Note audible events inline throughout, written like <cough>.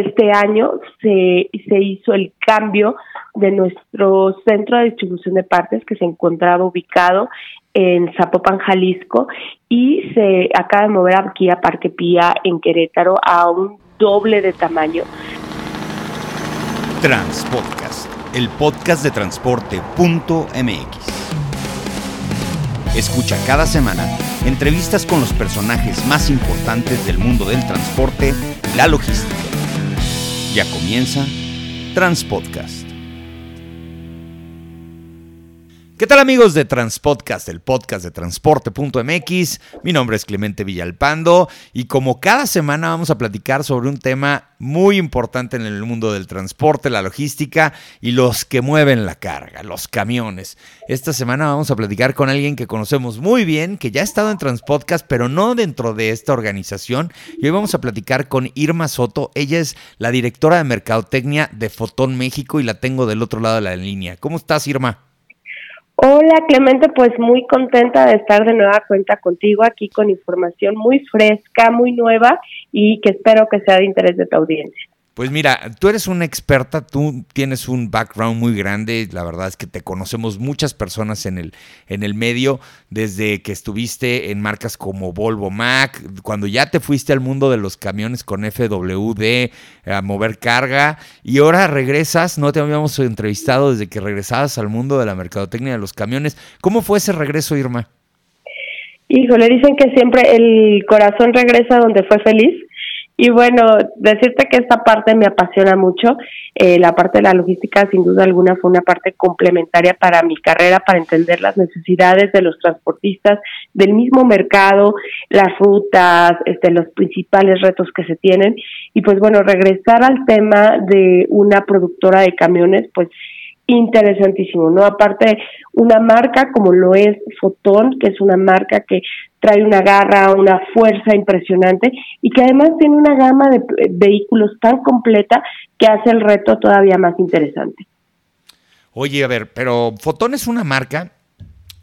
este año se, se hizo el cambio de nuestro centro de distribución de partes que se encontraba ubicado en Zapopan, Jalisco, y se acaba de mover aquí a Parque Pía en Querétaro a un doble de tamaño. Transpodcast, el podcast de transporte.mx. Escucha cada semana entrevistas con los personajes más importantes del mundo del transporte y la logística. Ya comienza Transpodcast. ¿Qué tal amigos de Transpodcast, el podcast de transporte.mx? Mi nombre es Clemente Villalpando y como cada semana vamos a platicar sobre un tema muy importante en el mundo del transporte, la logística y los que mueven la carga, los camiones. Esta semana vamos a platicar con alguien que conocemos muy bien, que ya ha estado en Transpodcast, pero no dentro de esta organización. Y hoy vamos a platicar con Irma Soto. Ella es la directora de Mercadotecnia de Fotón México y la tengo del otro lado de la línea. ¿Cómo estás, Irma? Hola Clemente, pues muy contenta de estar de nueva cuenta contigo aquí con información muy fresca, muy nueva y que espero que sea de interés de tu audiencia. Pues mira, tú eres una experta, tú tienes un background muy grande, la verdad es que te conocemos muchas personas en el, en el medio, desde que estuviste en marcas como Volvo Mac, cuando ya te fuiste al mundo de los camiones con FWD, a mover carga, y ahora regresas, no te habíamos entrevistado desde que regresabas al mundo de la mercadotecnia de los camiones. ¿Cómo fue ese regreso, Irma? Híjole, dicen que siempre el corazón regresa donde fue feliz y bueno, decirte que esta parte me apasiona mucho. Eh, la parte de la logística, sin duda alguna, fue una parte complementaria para mi carrera, para entender las necesidades de los transportistas, del mismo mercado, las rutas, este, los principales retos que se tienen. Y pues bueno, regresar al tema de una productora de camiones, pues interesantísimo, ¿no? Aparte, una marca como lo es Fotón, que es una marca que trae una garra, una fuerza impresionante y que además tiene una gama de vehículos tan completa que hace el reto todavía más interesante. Oye, a ver, pero Fotón es una marca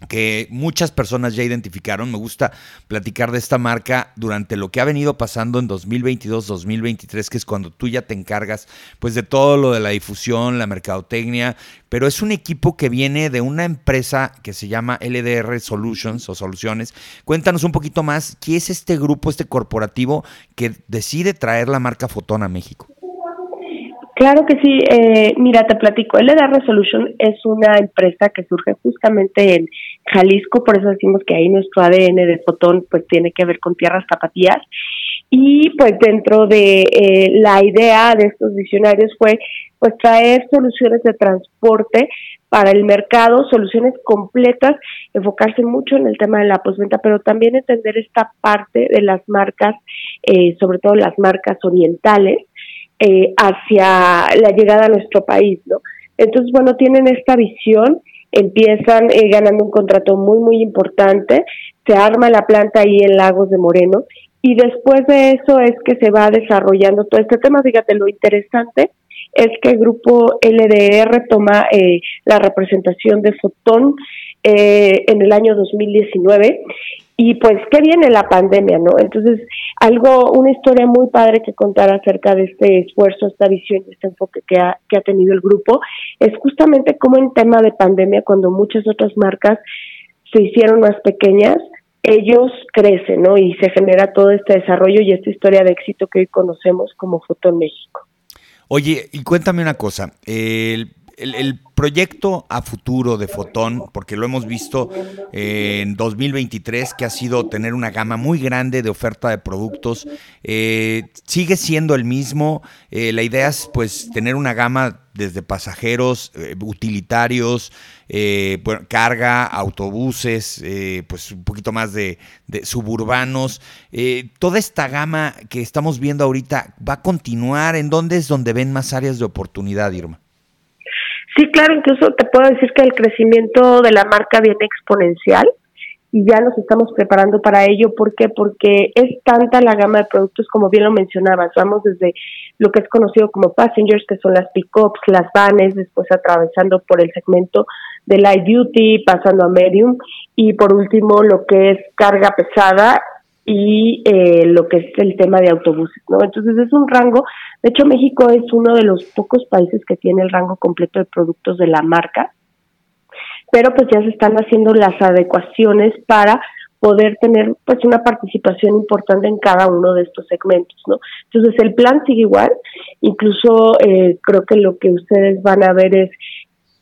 que muchas personas ya identificaron. Me gusta platicar de esta marca durante lo que ha venido pasando en 2022-2023, que es cuando tú ya te encargas pues de todo lo de la difusión, la mercadotecnia, pero es un equipo que viene de una empresa que se llama LDR Solutions o Soluciones. Cuéntanos un poquito más, ¿qué es este grupo, este corporativo que decide traer la marca Fotón a México? Claro que sí. Eh, mira, te platico. LDR Resolution es una empresa que surge justamente en Jalisco, por eso decimos que ahí nuestro ADN de fotón pues tiene que ver con tierras zapatillas. Y pues dentro de eh, la idea de estos visionarios fue pues traer soluciones de transporte para el mercado, soluciones completas, enfocarse mucho en el tema de la postventa, pero también entender esta parte de las marcas, eh, sobre todo las marcas orientales, eh, hacia la llegada a nuestro país, ¿no? Entonces, bueno, tienen esta visión, empiezan eh, ganando un contrato muy, muy importante, se arma la planta ahí en Lagos de Moreno y después de eso es que se va desarrollando todo este tema. Fíjate, lo interesante es que el grupo LDR toma eh, la representación de Fotón eh, en el año 2019 y pues qué viene la pandemia, ¿no? Entonces, algo, una historia muy padre que contar acerca de este esfuerzo, esta visión, este enfoque que ha, que ha tenido el grupo, es justamente como en tema de pandemia, cuando muchas otras marcas se hicieron más pequeñas, ellos crecen, ¿no? Y se genera todo este desarrollo y esta historia de éxito que hoy conocemos como Foto México. Oye, y cuéntame una cosa, el el, proyecto a futuro de Fotón, porque lo hemos visto eh, en 2023, que ha sido tener una gama muy grande de oferta de productos, eh, sigue siendo el mismo. Eh, la idea es pues tener una gama desde pasajeros, utilitarios, carga, autobuses, pues un poquito más de, de suburbanos. toda esta gama que estamos viendo ahorita va a continuar. ¿En dónde es donde ven más áreas de oportunidad, Irma? Sí, claro, incluso te puedo decir que el crecimiento de la marca viene exponencial y ya nos estamos preparando para ello. ¿Por qué? Porque es tanta la gama de productos, como bien lo mencionabas. Vamos desde lo que es conocido como passengers, que son las pickups, las vanes, después atravesando por el segmento de light duty, pasando a medium, y por último lo que es carga pesada y eh, lo que es el tema de autobuses, ¿no? Entonces es un rango, de hecho México es uno de los pocos países que tiene el rango completo de productos de la marca, pero pues ya se están haciendo las adecuaciones para poder tener pues una participación importante en cada uno de estos segmentos, ¿no? Entonces el plan sigue igual, incluso eh, creo que lo que ustedes van a ver es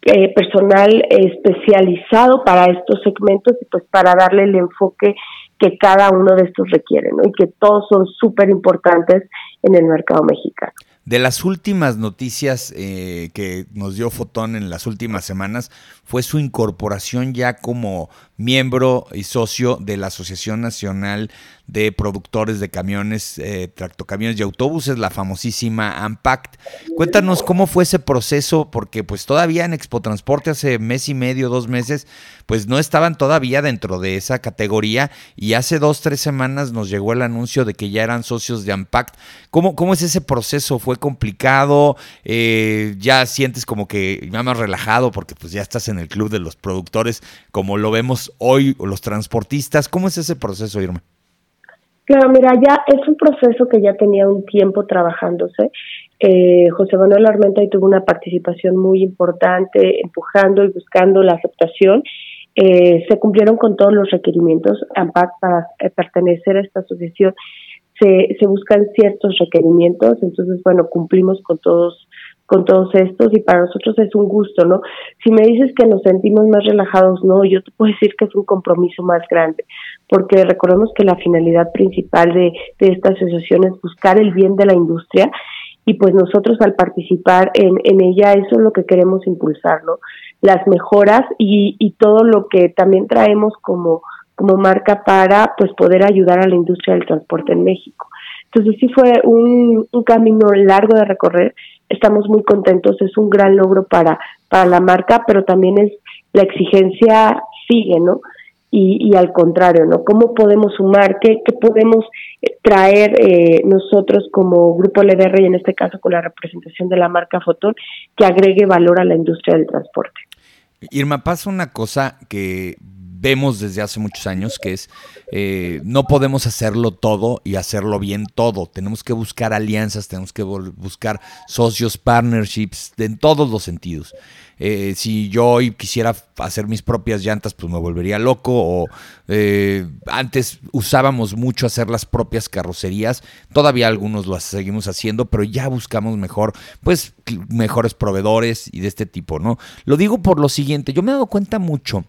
eh, personal especializado para estos segmentos y pues para darle el enfoque que cada uno de estos requiere, ¿no? Y que todos son súper importantes en el mercado mexicano. De las últimas noticias eh, que nos dio Fotón en las últimas semanas fue su incorporación ya como miembro y socio de la Asociación Nacional de Productores de Camiones, eh, Tractocamiones y Autobuses, la famosísima AMPACT. Cuéntanos cómo fue ese proceso, porque pues todavía en Expo Transporte hace mes y medio, dos meses, pues no estaban todavía dentro de esa categoría y hace dos, tres semanas nos llegó el anuncio de que ya eran socios de AMPACT. ¿Cómo, cómo es ese proceso? ¿Fue complicado? Eh, ¿Ya sientes como que ya más relajado porque pues ya estás en el club de los productores como lo vemos hoy los transportistas? ¿Cómo es ese proceso, Irma? Claro, mira, ya es un proceso que ya tenía un tiempo trabajándose. Eh, José Manuel Armenta tuvo una participación muy importante empujando y buscando la aceptación. Eh, se cumplieron con todos los requerimientos. AMPAC para eh, pertenecer a esta asociación se, se buscan ciertos requerimientos, entonces, bueno, cumplimos con todos con todos estos y para nosotros es un gusto, ¿no? Si me dices que nos sentimos más relajados, no, yo te puedo decir que es un compromiso más grande, porque recordemos que la finalidad principal de, de esta asociación es buscar el bien de la industria y pues nosotros al participar en, en ella eso es lo que queremos impulsar, ¿no? Las mejoras y, y todo lo que también traemos como, como marca para pues poder ayudar a la industria del transporte en México. Entonces sí fue un, un camino largo de recorrer, estamos muy contentos, es un gran logro para, para la marca, pero también es la exigencia sigue, ¿no? Y, y al contrario, ¿no? ¿Cómo podemos sumar? ¿Qué, qué podemos eh, traer eh, nosotros como Grupo LDR y en este caso con la representación de la marca Fotón que agregue valor a la industria del transporte? Irma, pasa una cosa que vemos desde hace muchos años, que es eh, no podemos hacerlo todo y hacerlo bien todo. Tenemos que buscar alianzas, tenemos que buscar socios, partnerships, en todos los sentidos. Eh, si yo hoy quisiera hacer mis propias llantas, pues me volvería loco. O eh, antes usábamos mucho hacer las propias carrocerías. Todavía algunos lo seguimos haciendo, pero ya buscamos mejor, pues mejores proveedores y de este tipo, ¿no? Lo digo por lo siguiente, yo me he dado cuenta mucho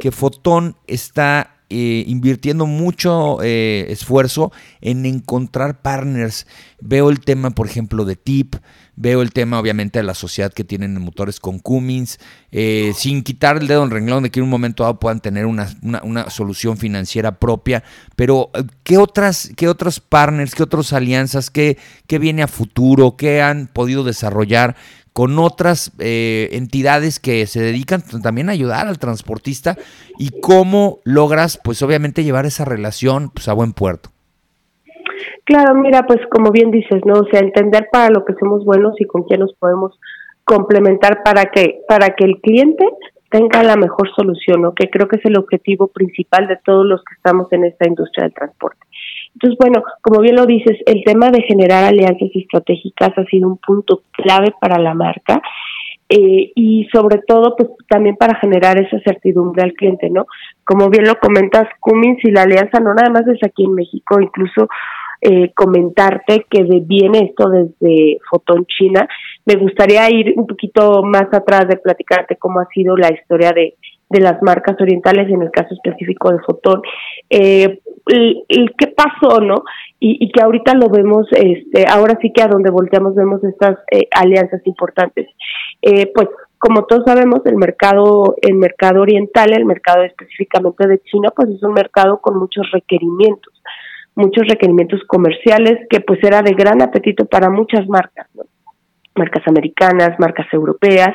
que Fotón está eh, invirtiendo mucho eh, esfuerzo en encontrar partners. Veo el tema, por ejemplo, de TIP, veo el tema, obviamente, de la sociedad que tienen motores con Cummins, eh, sin quitar el dedo en renglón de que en un momento dado puedan tener una, solución financiera propia. Pero, ¿qué otras, qué otros partners, qué otras alianzas, qué, qué viene a futuro, qué han podido desarrollar? Con otras eh, entidades que se dedican también a ayudar al transportista y cómo logras, pues obviamente, llevar esa relación pues, a buen puerto. Claro, mira, pues como bien dices, ¿no? O sea, entender para lo que somos buenos y con quién nos podemos complementar para que, para que el cliente tenga la mejor solución, ¿no? Que creo que es el objetivo principal de todos los que estamos en esta industria del transporte. Entonces, bueno, como bien lo dices, el tema de generar alianzas estratégicas ha sido un punto clave para la marca eh, y sobre todo, pues también para generar esa certidumbre al cliente, ¿no? Como bien lo comentas, Cummins y la alianza no nada más es aquí en México, incluso eh, comentarte que viene esto desde Fotón China. Me gustaría ir un poquito más atrás de platicarte cómo ha sido la historia de, de las marcas orientales, en el caso específico de Fotón, eh, el, qué pasó, ¿no? Y, que ahorita lo vemos, este, ahora sí que a donde volteamos vemos estas eh, alianzas importantes. Eh, pues como todos sabemos, el mercado, el mercado oriental, el mercado específicamente de China, pues es un mercado con muchos requerimientos, muchos requerimientos comerciales que pues era de gran apetito para muchas marcas, ¿no? marcas americanas, marcas europeas,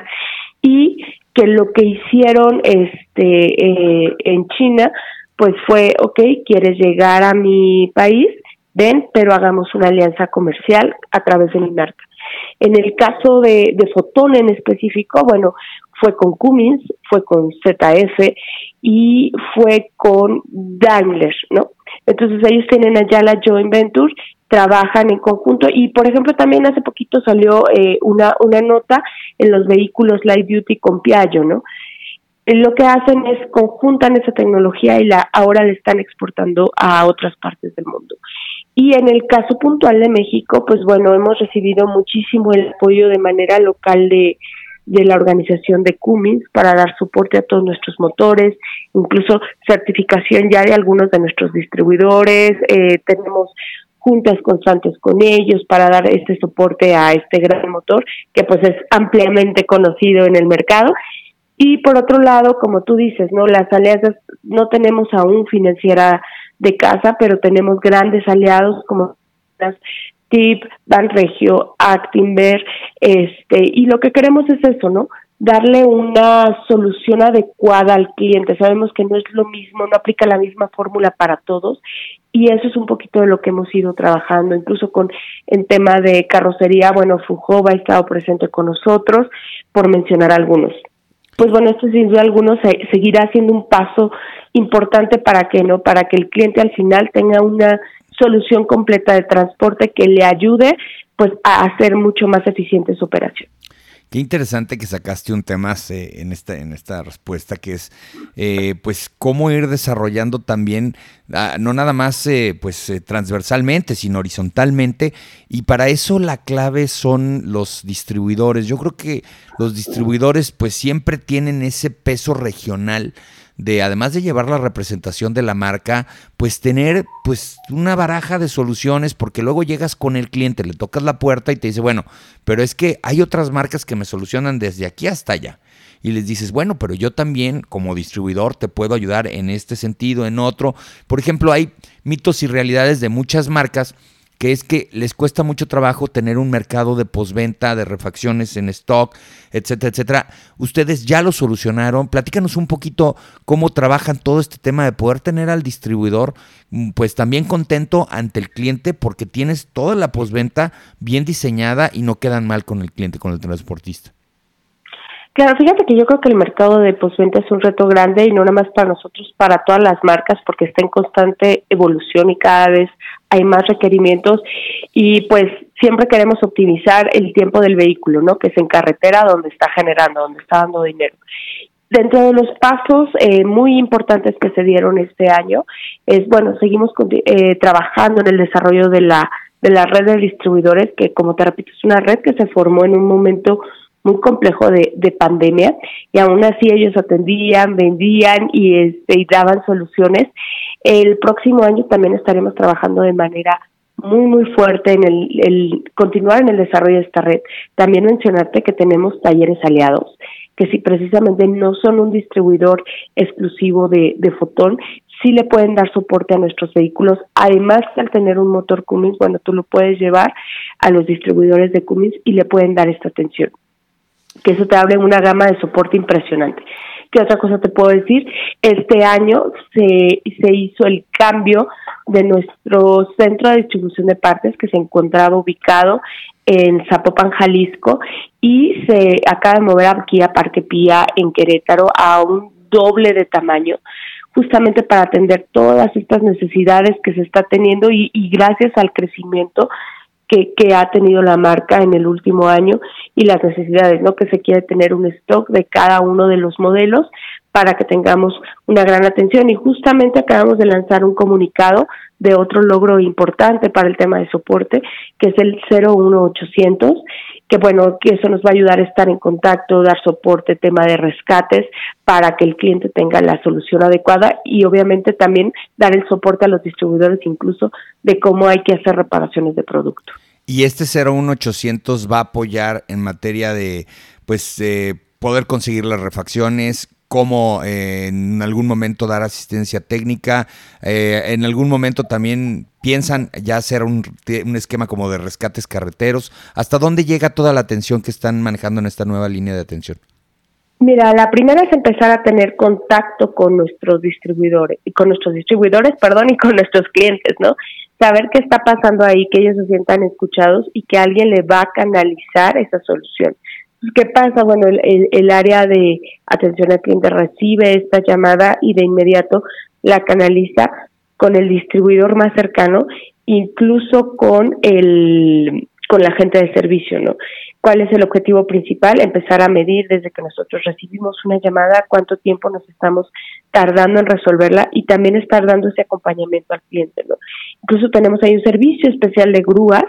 y que lo que hicieron este eh, en China pues fue, ok, quieres llegar a mi país, ven, pero hagamos una alianza comercial a través de mi marca. En el caso de, de Fotón en específico, bueno, fue con Cummins, fue con ZF y fue con Daimler, ¿no? Entonces ellos tienen allá la joint venture, trabajan en conjunto y por ejemplo también hace poquito salió eh, una, una nota en los vehículos Light Duty con Piaggio, ¿no? Lo que hacen es conjuntan esa tecnología y la ahora la están exportando a otras partes del mundo. Y en el caso puntual de México, pues bueno, hemos recibido muchísimo el apoyo de manera local de, de la organización de Cummins para dar soporte a todos nuestros motores, incluso certificación ya de algunos de nuestros distribuidores, eh, tenemos juntas constantes con ellos para dar este soporte a este gran motor que pues es ampliamente conocido en el mercado y por otro lado, como tú dices, ¿no? Las alianzas no tenemos aún financiera de casa, pero tenemos grandes aliados como las TIP, Banregio, Actinver, este, y lo que queremos es eso, ¿no? Darle una solución adecuada al cliente. Sabemos que no es lo mismo, no aplica la misma fórmula para todos, y eso es un poquito de lo que hemos ido trabajando, incluso con en tema de carrocería, bueno, Fujova ha estado presente con nosotros, por mencionar algunos pues bueno, esto sin duda alguno seguirá siendo un paso importante para que no, para que el cliente al final tenga una solución completa de transporte que le ayude pues a hacer mucho más eficiente su operación. Qué interesante que sacaste un tema eh, en esta, en esta respuesta, que es eh, pues cómo ir desarrollando también, ah, no nada más eh, pues transversalmente, sino horizontalmente, y para eso la clave son los distribuidores. Yo creo que los distribuidores pues siempre tienen ese peso regional de además de llevar la representación de la marca, pues tener pues una baraja de soluciones porque luego llegas con el cliente, le tocas la puerta y te dice, bueno, pero es que hay otras marcas que me solucionan desde aquí hasta allá. Y les dices, bueno, pero yo también como distribuidor te puedo ayudar en este sentido, en otro. Por ejemplo, hay mitos y realidades de muchas marcas que es que les cuesta mucho trabajo tener un mercado de posventa, de refacciones en stock, etcétera, etcétera. Ustedes ya lo solucionaron. Platícanos un poquito cómo trabajan todo este tema de poder tener al distribuidor mm, pues también contento ante el cliente porque tienes toda la posventa bien diseñada y no quedan mal con el cliente, con el transportista. Claro, fíjate que yo creo que el mercado de postventa es un reto grande y no nada más para nosotros, para todas las marcas, porque está en constante evolución y cada vez hay más requerimientos y pues siempre queremos optimizar el tiempo del vehículo, ¿no? Que es en carretera donde está generando, donde está dando dinero. Dentro de los pasos eh, muy importantes que se dieron este año es, bueno, seguimos eh, trabajando en el desarrollo de la de la red de distribuidores, que como te repito, es una red que se formó en un momento muy complejo de, de pandemia y aún así ellos atendían, vendían y, este, y daban soluciones. El próximo año también estaremos trabajando de manera muy, muy fuerte en el, el continuar en el desarrollo de esta red. También mencionarte que tenemos talleres aliados que si precisamente no son un distribuidor exclusivo de, de Fotón, sí le pueden dar soporte a nuestros vehículos. Además que al tener un motor Cummins, bueno, tú lo puedes llevar a los distribuidores de Cummins y le pueden dar esta atención que eso te abre una gama de soporte impresionante. ¿Qué otra cosa te puedo decir? Este año se, se hizo el cambio de nuestro centro de distribución de partes que se encontraba ubicado en Zapopan, Jalisco, y se acaba de mover aquí a Parque Pía en Querétaro a un doble de tamaño justamente para atender todas estas necesidades que se está teniendo y, y gracias al crecimiento que, que ha tenido la marca en el último año y las necesidades, ¿no? Que se quiere tener un stock de cada uno de los modelos para que tengamos una gran atención. Y justamente acabamos de lanzar un comunicado de otro logro importante para el tema de soporte, que es el 01800, que bueno, que eso nos va a ayudar a estar en contacto, dar soporte, tema de rescates, para que el cliente tenga la solución adecuada y obviamente también dar el soporte a los distribuidores incluso de cómo hay que hacer reparaciones de producto. Y este 01800 va a apoyar en materia de, pues, eh, poder conseguir las refacciones, cómo eh, en algún momento dar asistencia técnica, eh, en algún momento también piensan ya hacer un, un, esquema como de rescates carreteros. ¿Hasta dónde llega toda la atención que están manejando en esta nueva línea de atención? Mira, la primera es empezar a tener contacto con nuestros distribuidores, y con nuestros distribuidores, <laughs> perdón, y con nuestros clientes, ¿no? Saber qué está pasando ahí, que ellos se sientan escuchados y que alguien le va a canalizar esa solución. ¿Qué pasa? Bueno, el, el, área de atención al cliente recibe esta llamada y de inmediato la canaliza con el distribuidor más cercano, incluso con el con la gente de servicio, ¿no? ¿Cuál es el objetivo principal? Empezar a medir desde que nosotros recibimos una llamada cuánto tiempo nos estamos tardando en resolverla y también estar dando ese acompañamiento al cliente, ¿no? Incluso tenemos ahí un servicio especial de grúas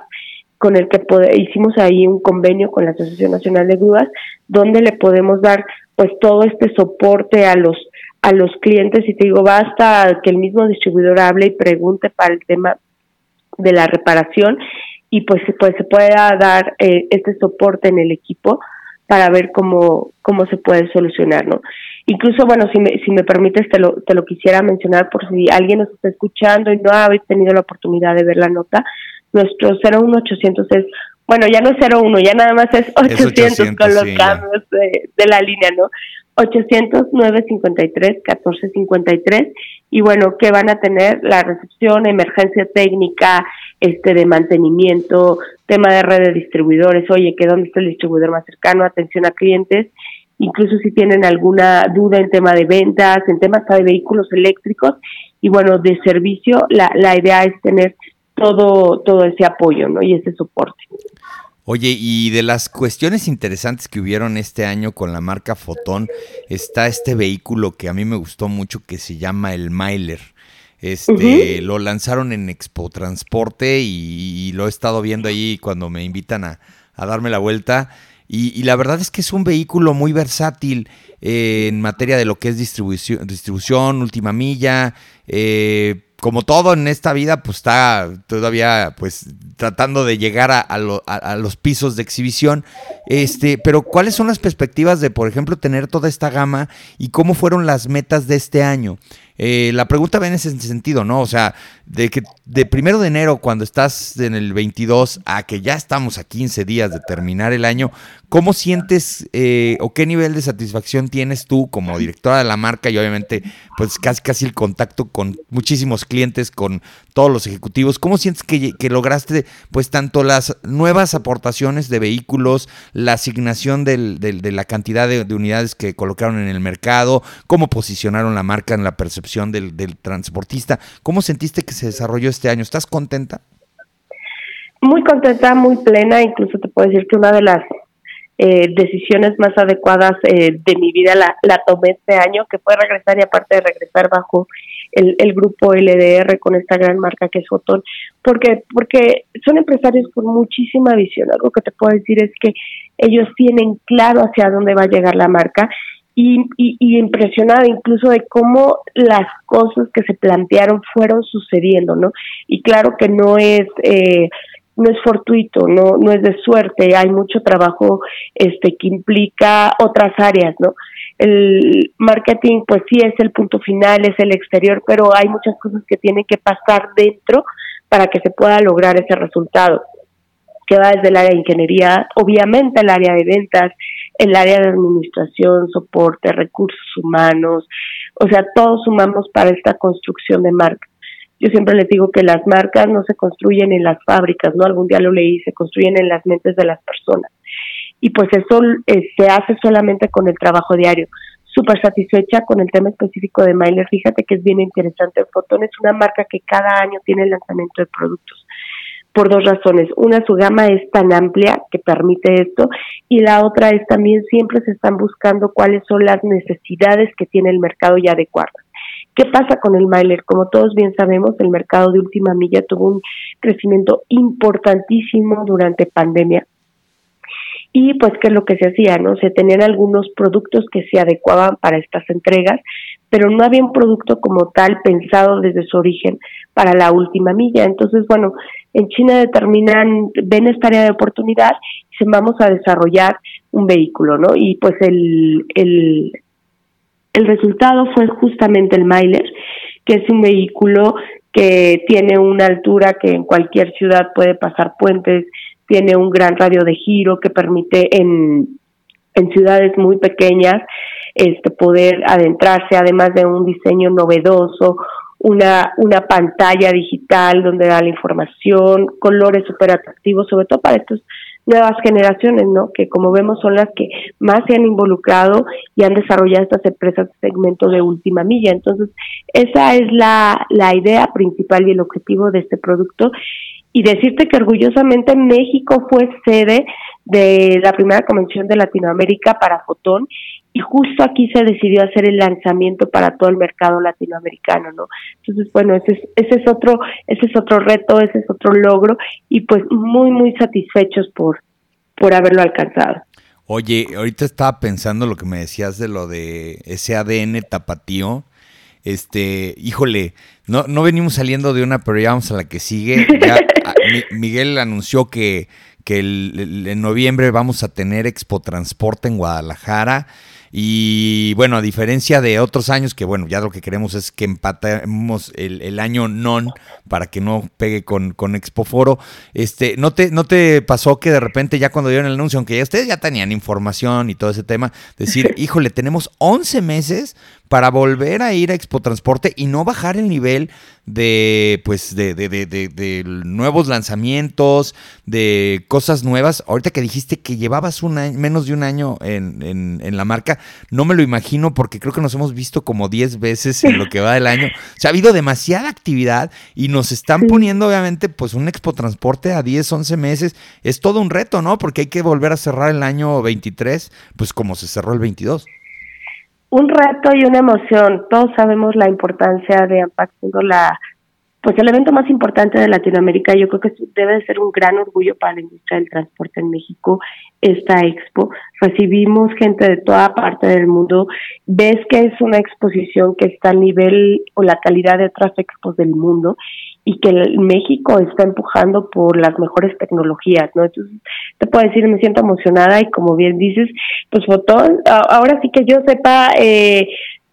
con el que hicimos ahí un convenio con la Asociación Nacional de Grúas donde le podemos dar pues todo este soporte a los a los clientes y te digo basta que el mismo distribuidor hable y pregunte para el tema de la reparación y pues, pues se pueda dar eh, este soporte en el equipo para ver cómo, cómo se puede solucionar, ¿no? Incluso, bueno, si me, si me permites, te lo, te lo quisiera mencionar por si alguien nos está escuchando y no habéis tenido la oportunidad de ver la nota, nuestro 01800 es, bueno, ya no es 01, ya nada más es 800, con los cambios de, de, la línea, ¿no? 800 953 1453 y bueno, que van a tener la recepción, emergencia técnica, este de mantenimiento, tema de red de distribuidores, oye, que dónde está el distribuidor más cercano, atención a clientes, incluso si tienen alguna duda en tema de ventas, en temas de vehículos eléctricos y bueno, de servicio, la, la idea es tener todo, todo ese apoyo ¿no? y ese soporte. Oye, y de las cuestiones interesantes que hubieron este año con la marca Fotón, está este vehículo que a mí me gustó mucho que se llama el Myler. Este, lo lanzaron en Expo Transporte y, lo he estado viendo ahí cuando me invitan a, darme la vuelta. Y, la verdad es que es un vehículo muy versátil eh, en materia de lo que es distribución, distribución última milla, eh, como todo en esta vida, pues está todavía pues tratando de llegar a, los pisos de exhibición. Este, pero ¿cuáles son las perspectivas de, por ejemplo, tener toda esta gama y cómo fueron las metas de este año? Eh, la pregunta va en ese sentido, ¿no? O sea, de que de primero de enero, cuando estás en el 22, a que ya estamos a 15 días de terminar el año, ¿cómo sientes eh, o qué nivel de satisfacción tienes tú como directora de la marca y obviamente, pues casi casi el contacto con muchísimos clientes, con todos los ejecutivos? ¿Cómo sientes que, lograste, pues, tanto las nuevas aportaciones de vehículos, la asignación de la cantidad de, de unidades que colocaron en el mercado, cómo posicionaron la marca en la percepción? Del, transportista. ¿Cómo sentiste que se desarrolló este año? ¿Estás contenta? Muy contenta, muy plena, incluso te puedo decir que una de las eh, decisiones más adecuadas eh, de mi vida la, tomé este año, que fue regresar y aparte de regresar bajo el, el, grupo LDR con esta gran marca que es Fotón, porque, porque son empresarios con muchísima visión. Algo que te puedo decir es que ellos tienen claro hacia dónde va a llegar la marca y, impresionada incluso de cómo las cosas que se plantearon fueron sucediendo, ¿no? Y claro que no es eh, no es fortuito, no no es de suerte, hay mucho trabajo este que implica otras áreas, ¿no? El marketing pues sí es el punto final, es el exterior, pero hay muchas cosas que tienen que pasar dentro para que se pueda lograr ese resultado que va desde el área de ingeniería, obviamente el área de ventas, el área de administración, soporte, recursos humanos, o sea, todos sumamos para esta construcción de marca. Yo siempre les digo que las marcas no se construyen en las fábricas, ¿no? Algún día lo leí, se construyen en las mentes de las personas. Y pues eso eh, se hace solamente con el trabajo diario. Súper satisfecha con el tema específico de Myler. Fíjate que es bien interesante. Fotón es una marca que cada año tiene lanzamiento de productos por dos razones. Una, su gama es tan amplia que permite esto y la otra es también siempre se están buscando cuáles son las necesidades que tiene el mercado y adecuadas. ¿Qué pasa con el Myler? Como todos bien sabemos, el mercado de última milla tuvo un crecimiento importantísimo durante pandemia. Y pues, ¿qué es lo que se hacía? no Se tenían algunos productos que se adecuaban para estas entregas, pero no había un producto como tal pensado desde su origen para la última milla. Entonces, bueno, en China determinan, ven esta área de oportunidad y se vamos a desarrollar un vehículo, ¿no? Y pues el, el, el resultado fue justamente el Myler, que es un vehículo que tiene una altura que en cualquier ciudad puede pasar puentes, tiene un gran radio de giro que permite en, en ciudades muy pequeñas este poder adentrarse, además de un diseño novedoso, una, una pantalla digital donde da la información, colores súper atractivos, sobre todo para estos nuevas generaciones, ¿no? Que como vemos son las que más se han involucrado y han desarrollado estas empresas de segmento de última milla. Entonces, esa es la, la idea principal y el objetivo de este producto. Y decirte que orgullosamente México fue sede de la primera convención de Latinoamérica para Fotón y justo aquí se decidió hacer el lanzamiento para todo el mercado latinoamericano, ¿no? Entonces, bueno, ese es, ese es otro, ese es otro reto, ese es otro logro y pues muy, muy satisfechos por, por haberlo alcanzado. Oye, ahorita estaba pensando lo que me decías de lo de ese ADN tapatío. Este, híjole, no, no venimos saliendo de una, pero ya vamos a la que sigue. Ya, <laughs> Miguel anunció que, que en noviembre vamos a tener Expo Transporte en Guadalajara. Y bueno, a diferencia de otros años, que bueno, ya lo que queremos es que empatemos el, año non para que no pegue con, con Expo Foro. Este, ¿no te, ¿No te pasó que de repente ya cuando dieron el anuncio, aunque ya ustedes ya tenían información y todo ese tema, decir, <laughs> híjole, tenemos 11 meses para volver a ir a Expo Transporte y no bajar el nivel de pues de, de, de, de, nuevos lanzamientos, de cosas nuevas. Ahorita que dijiste que llevabas un menos de un año en, en, en, la marca, no me lo imagino porque creo que nos hemos visto como 10 veces en lo que va del año. <laughs> O sea, ha habido demasiada actividad y nos están poniendo obviamente pues un Expo Transporte a 10, 11 meses. Es todo un reto, ¿no? Porque hay que volver a cerrar el año 23, pues como se cerró el 22 un reto y una emoción. Todos sabemos la importancia de AMPAC siendo la pues el evento más importante de Latinoamérica. Yo creo que debe ser un gran orgullo para la industria del transporte en México esta expo. Recibimos gente de toda parte del mundo. Ves que es una exposición que está al nivel o la calidad de otras expos del mundo y que México está empujando por las mejores tecnologías, ¿no? Entonces, te puedo decir, me siento emocionada y como bien dices, pues Fotón, ahora sí que yo sepa, eh,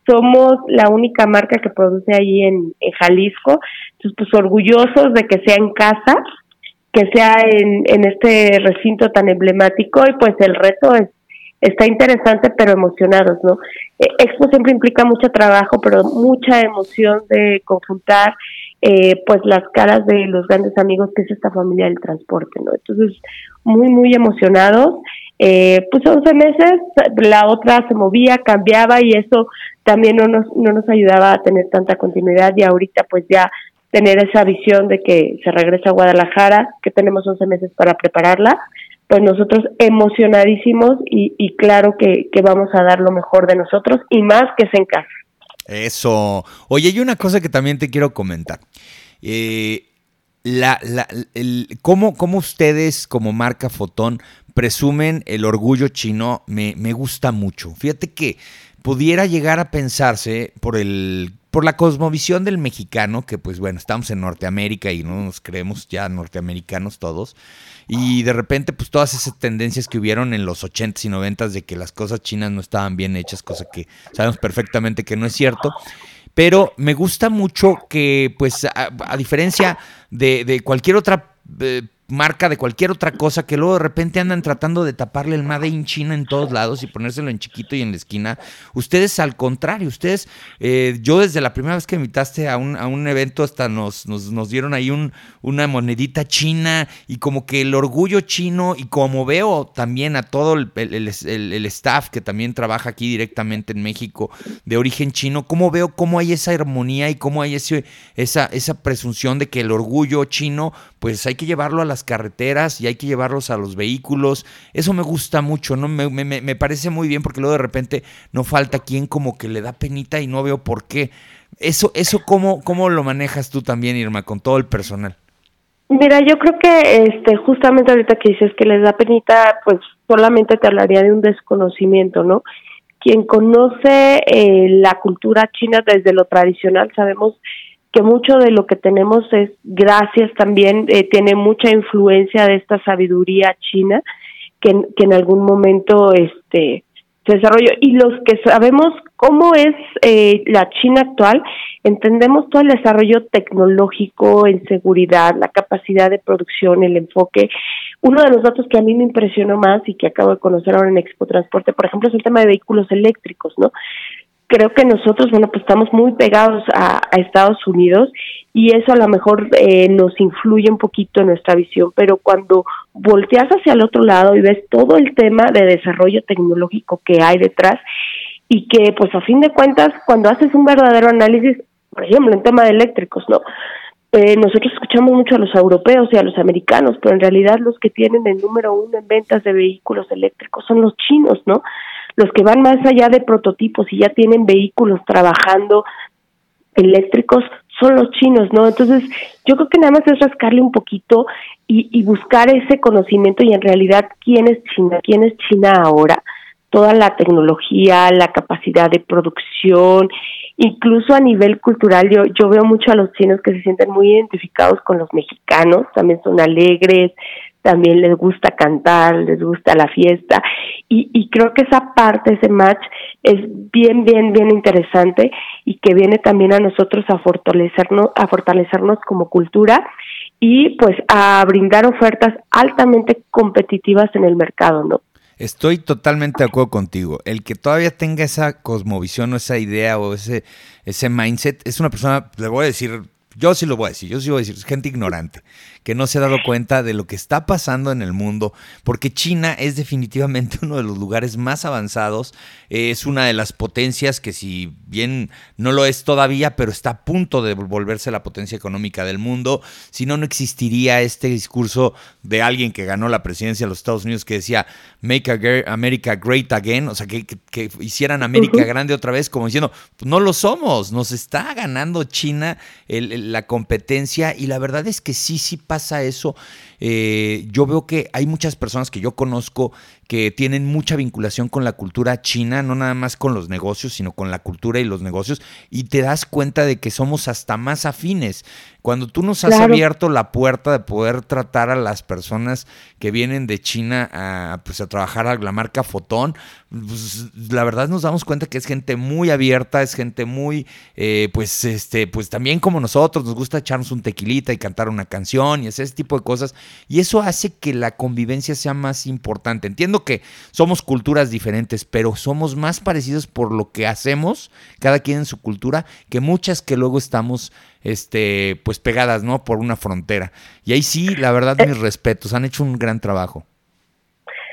somos la única marca que produce ahí en, Jalisco, entonces pues orgullosos de que sea en casa, que sea en, este recinto tan emblemático y pues el reto es está interesante pero emocionados, ¿no? Eh, Expo siempre implica mucho trabajo, pero mucha emoción de conjuntar eh, pues las caras de los grandes amigos que es esta familia del transporte, ¿no? Entonces, muy, muy emocionados. Eh, pues 11 meses, la otra se movía, cambiaba y eso también no nos, no nos ayudaba a tener tanta continuidad y ahorita pues ya tener esa visión de que se regresa a Guadalajara, que tenemos 11 meses para prepararla, pues nosotros emocionadísimos y, y claro que, que vamos a dar lo mejor de nosotros y más que es en casa. Eso. Oye, hay una cosa que también te quiero comentar. Eh, la, la, el, ¿cómo, ¿cómo, ustedes como marca Fotón presumen el orgullo chino? Me, me gusta mucho. Fíjate que pudiera llegar a pensarse por el por la cosmovisión del mexicano, que pues bueno, estamos en Norteamérica y no nos creemos ya norteamericanos todos, y de repente pues todas esas tendencias que hubieron en los 80s y 90s de que las cosas chinas no estaban bien hechas, cosa que sabemos perfectamente que no es cierto. Pero me gusta mucho que, pues, a, diferencia de, de, cualquier otra eh, marca de cualquier otra cosa que luego de repente andan tratando de taparle el Made in China en todos lados y ponérselo en chiquito y en la esquina. Ustedes al contrario, ustedes, eh, yo desde la primera vez que invitaste a un, a un evento hasta nos, nos, nos dieron ahí un, una monedita china y como que el orgullo chino y como veo también a todo el, el, staff que también trabaja aquí directamente en México de origen chino, como veo cómo hay esa armonía y cómo hay ese, esa, esa presunción de que el orgullo chino pues hay que llevarlo a las carreteras y hay que llevarlos a los vehículos. Eso me gusta mucho, ¿no? Me, me, parece muy bien porque luego de repente no falta quien como que le da penita y no veo por qué. Eso, eso cómo, cómo lo manejas tú también, Irma, con todo el personal. Mira, yo creo que este justamente ahorita que dices que les da penita, pues solamente te hablaría de un desconocimiento, ¿no? Quien conoce eh, la cultura china desde lo tradicional, sabemos que mucho de lo que tenemos es gracias también, eh, tiene mucha influencia de esta sabiduría china que, que en algún momento este se desarrolló. Y los que sabemos cómo es eh, la China actual, entendemos todo el desarrollo tecnológico en seguridad, la capacidad de producción, el enfoque. Uno de los datos que a mí me impresionó más y que acabo de conocer ahora en Expo Transporte, por ejemplo, es el tema de vehículos eléctricos, ¿no? Creo que nosotros, bueno, pues estamos muy pegados a, Estados Unidos y eso a lo mejor eh, nos influye un poquito en nuestra visión, pero cuando volteas hacia el otro lado y ves todo el tema de desarrollo tecnológico que hay detrás y que pues a fin de cuentas cuando haces un verdadero análisis, por ejemplo, en tema de eléctricos, ¿no? Eh, nosotros escuchamos mucho a los europeos y a los americanos, pero en realidad los que tienen el número uno en ventas de vehículos eléctricos son los chinos, ¿no? Los que van más allá de prototipos y ya tienen vehículos trabajando eléctricos son los chinos, ¿no? Entonces, yo creo que nada más es rascarle un poquito y, y buscar ese conocimiento y en realidad quién es China, quién es China ahora, toda la tecnología, la capacidad de producción, incluso a nivel cultural, yo, yo veo mucho a los chinos que se sienten muy identificados con los mexicanos, también son alegres, también les gusta cantar, les gusta la fiesta y, y creo que esa parte, ese match es bien, bien, bien interesante y que viene también a nosotros a fortalecernos, a fortalecernos como cultura y pues a brindar ofertas altamente competitivas en el mercado, ¿no? Estoy totalmente de acuerdo contigo. El que todavía tenga esa cosmovisión o esa idea o ese, ese mindset es una persona, le voy a decir yo sí lo voy a decir, yo sí voy a decir, es gente ignorante, que no se ha dado cuenta de lo que está pasando en el mundo, porque China es definitivamente <laughs> uno de los lugares más avanzados, es una de las potencias que si bien no lo es todavía, pero está a punto de volverse la potencia económica del mundo, si no, no existiría este discurso de alguien que ganó la presidencia de los Estados Unidos que decía, Make America Great Again, o sea, que, hicieran América grande otra vez, como diciendo, no lo somos, nos está ganando China el la competencia y la verdad es que sí, sí pasa eso. Eh, yo veo que hay muchas personas que yo conozco que tienen mucha vinculación con la cultura china, no nada más con los negocios, sino con la cultura y los negocios, y te das cuenta de que somos hasta más afines. Cuando tú nos has abierto la puerta de poder tratar a las personas que vienen de China a, pues, a trabajar a la marca Fotón, pues, la verdad nos damos cuenta que es gente muy abierta, es gente muy, eh, pues, este, pues también como nosotros, nos gusta echarnos un tequilita y cantar una canción y ese tipo de cosas, y eso hace que la convivencia sea más importante. Entiendo que somos culturas diferentes, pero somos más parecidos por lo que hacemos, cada quien en su cultura, que muchas que luego estamos este, pues pegadas, ¿no? Por una frontera. Y ahí sí, la verdad, mis respetos, han hecho un gran trabajo.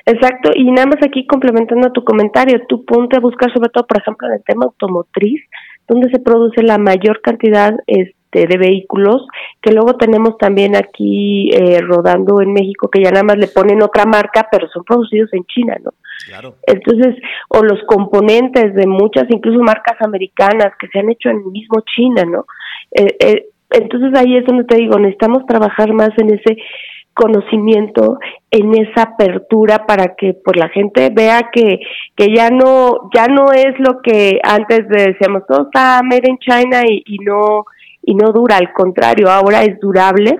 Exacto, y nada más aquí complementando tu comentario, tú ponte a buscar sobre todo, por ejemplo, en el tema automotriz, donde se produce la mayor cantidad este, de vehículos que luego tenemos también aquí eh, rodando en México que ya nada más le ponen otra marca pero son producidos en China no claro. entonces o los componentes de muchas incluso marcas americanas que se han hecho en mismo China no eh, eh, entonces ahí es donde te digo necesitamos trabajar más en ese conocimiento en esa apertura para que pues la gente vea que que ya no ya no es lo que antes decíamos todo está made in China y, y no y no dura, al contrario, ahora es durable,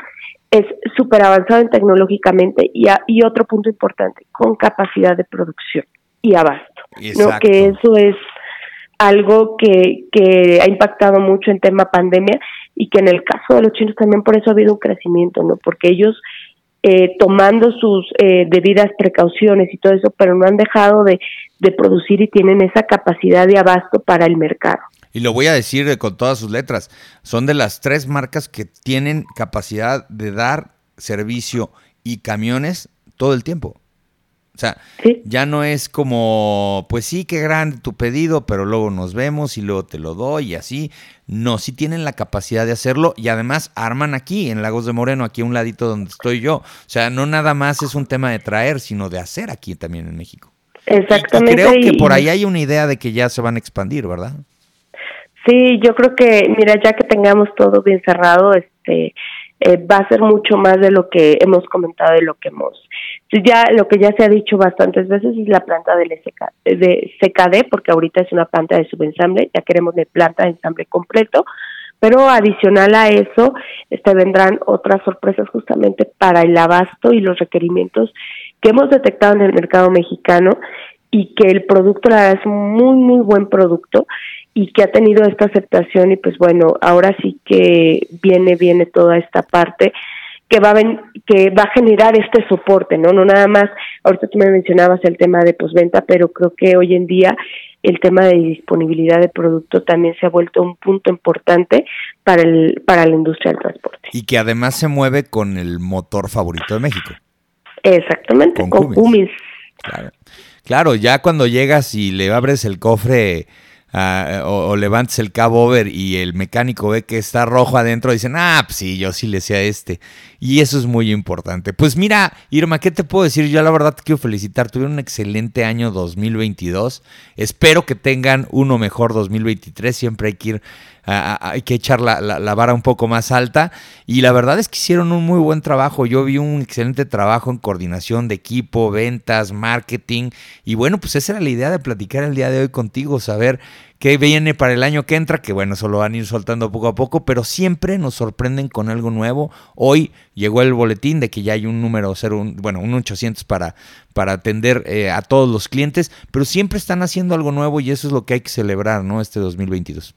es súper avanzado en tecnológicamente y, y otro punto importante, con capacidad de producción y abasto. ¿no? Que eso es algo que, que ha impactado mucho en tema pandemia y que en el caso de los chinos también por eso ha habido un crecimiento, ¿no? Porque ellos eh, tomando sus eh, debidas precauciones y todo eso, pero no han dejado de, de producir y tienen esa capacidad de abasto para el mercado y lo voy a decir con todas sus letras, son de las tres marcas que tienen capacidad de dar servicio y camiones todo el tiempo. O sea, ya no es como, pues sí, qué grande tu pedido, pero luego nos vemos y luego te lo doy y así. No, sí tienen la capacidad de hacerlo y además arman aquí, en Lagos de Moreno, aquí a un ladito donde estoy yo. O sea, no nada más es un tema de traer, sino de hacer aquí también en México. Exactamente. creo que por ahí hay una idea de que ya se van a expandir, ¿verdad? Sí, yo creo que, mira, ya que tengamos todo bien cerrado, este, eh, va a ser mucho más de lo que hemos comentado y lo que hemos ya lo que ya se ha dicho bastantes veces es la planta del de CKD porque ahorita es una planta de subensamble ya queremos de planta de ensamble completo pero adicional a eso este vendrán otras sorpresas justamente para el abasto y los requerimientos que hemos detectado en el mercado mexicano y que el producto la verdad es muy muy buen producto y que ha tenido esta aceptación y pues bueno, ahora sí que viene, viene toda esta parte que va a que va a generar este soporte, ¿no? No nada más, ahorita tú me mencionabas el tema de posventa, pero creo que hoy en día el tema de disponibilidad de producto también se ha vuelto un punto importante para el para la industria del transporte. Y que además se mueve con el motor favorito de México. Exactamente, con, Cummins. Claro. claro, ya cuando llegas y le abres el cofre Ah, o, levantes el cabo over y el mecánico ve que está rojo adentro, dicen, ah, pues sí, yo sí le sé a este. Y eso es muy importante. Pues mira, Irma, ¿qué te puedo decir? Yo la verdad te quiero felicitar. Tuvieron un excelente año 2022. Espero que tengan uno mejor 2023. Siempre hay que ir hay que echar la, vara un poco más alta. Y la verdad es que hicieron un muy buen trabajo. Yo vi un excelente trabajo en coordinación de equipo, ventas, marketing. Y bueno, pues esa era la idea de platicar el día de hoy contigo, saber qué viene para el año que entra, que bueno, eso lo van a ir soltando poco a poco, pero siempre nos sorprenden con algo nuevo. Hoy llegó el boletín de que ya hay un número bueno, un 800 para, para atender eh, a todos los clientes, pero siempre están haciendo algo nuevo y eso es lo que hay que celebrar, ¿no? Este 2022.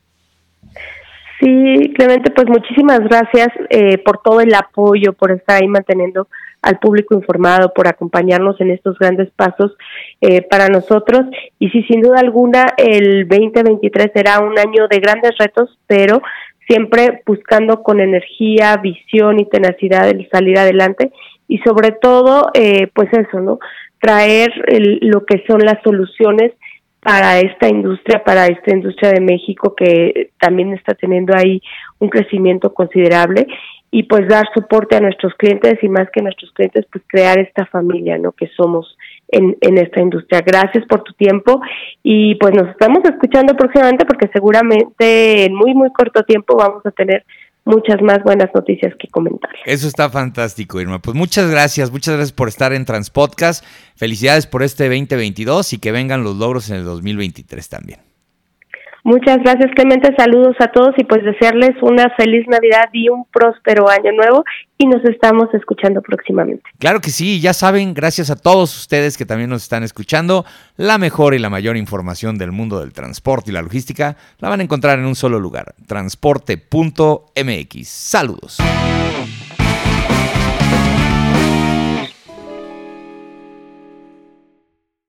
Sí, Clemente, pues muchísimas gracias eh, por todo el apoyo, por estar ahí manteniendo al público informado, por acompañarnos en estos grandes pasos eh, para nosotros. Y sí, sin duda alguna, el 2023 será un año de grandes retos, pero siempre buscando con energía, visión y tenacidad el salir adelante y sobre todo, eh, pues eso, ¿no? Traer lo que son las soluciones para esta industria, para esta industria de México que también está teniendo ahí un crecimiento considerable y pues dar soporte a nuestros clientes y más que nuestros clientes, pues crear esta familia, ¿no? Que somos en, en esta industria. Gracias por tu tiempo y pues nos estamos escuchando próximamente porque seguramente en muy, muy corto tiempo vamos a tener muchas más buenas noticias que comentar. Eso está fantástico, Irma. Pues muchas gracias, muchas gracias por estar en Transpodcast. Felicidades por este 2022 y que vengan los logros en el 2023 también. Muchas gracias, Clemente. Saludos a todos y pues desearles una feliz Navidad y un próspero año nuevo y nos estamos escuchando próximamente. Claro que sí, ya saben, gracias a todos ustedes que también nos están escuchando, la mejor y la mayor información del mundo del transporte y la logística la van a encontrar en un solo lugar, transporte.mx. Saludos.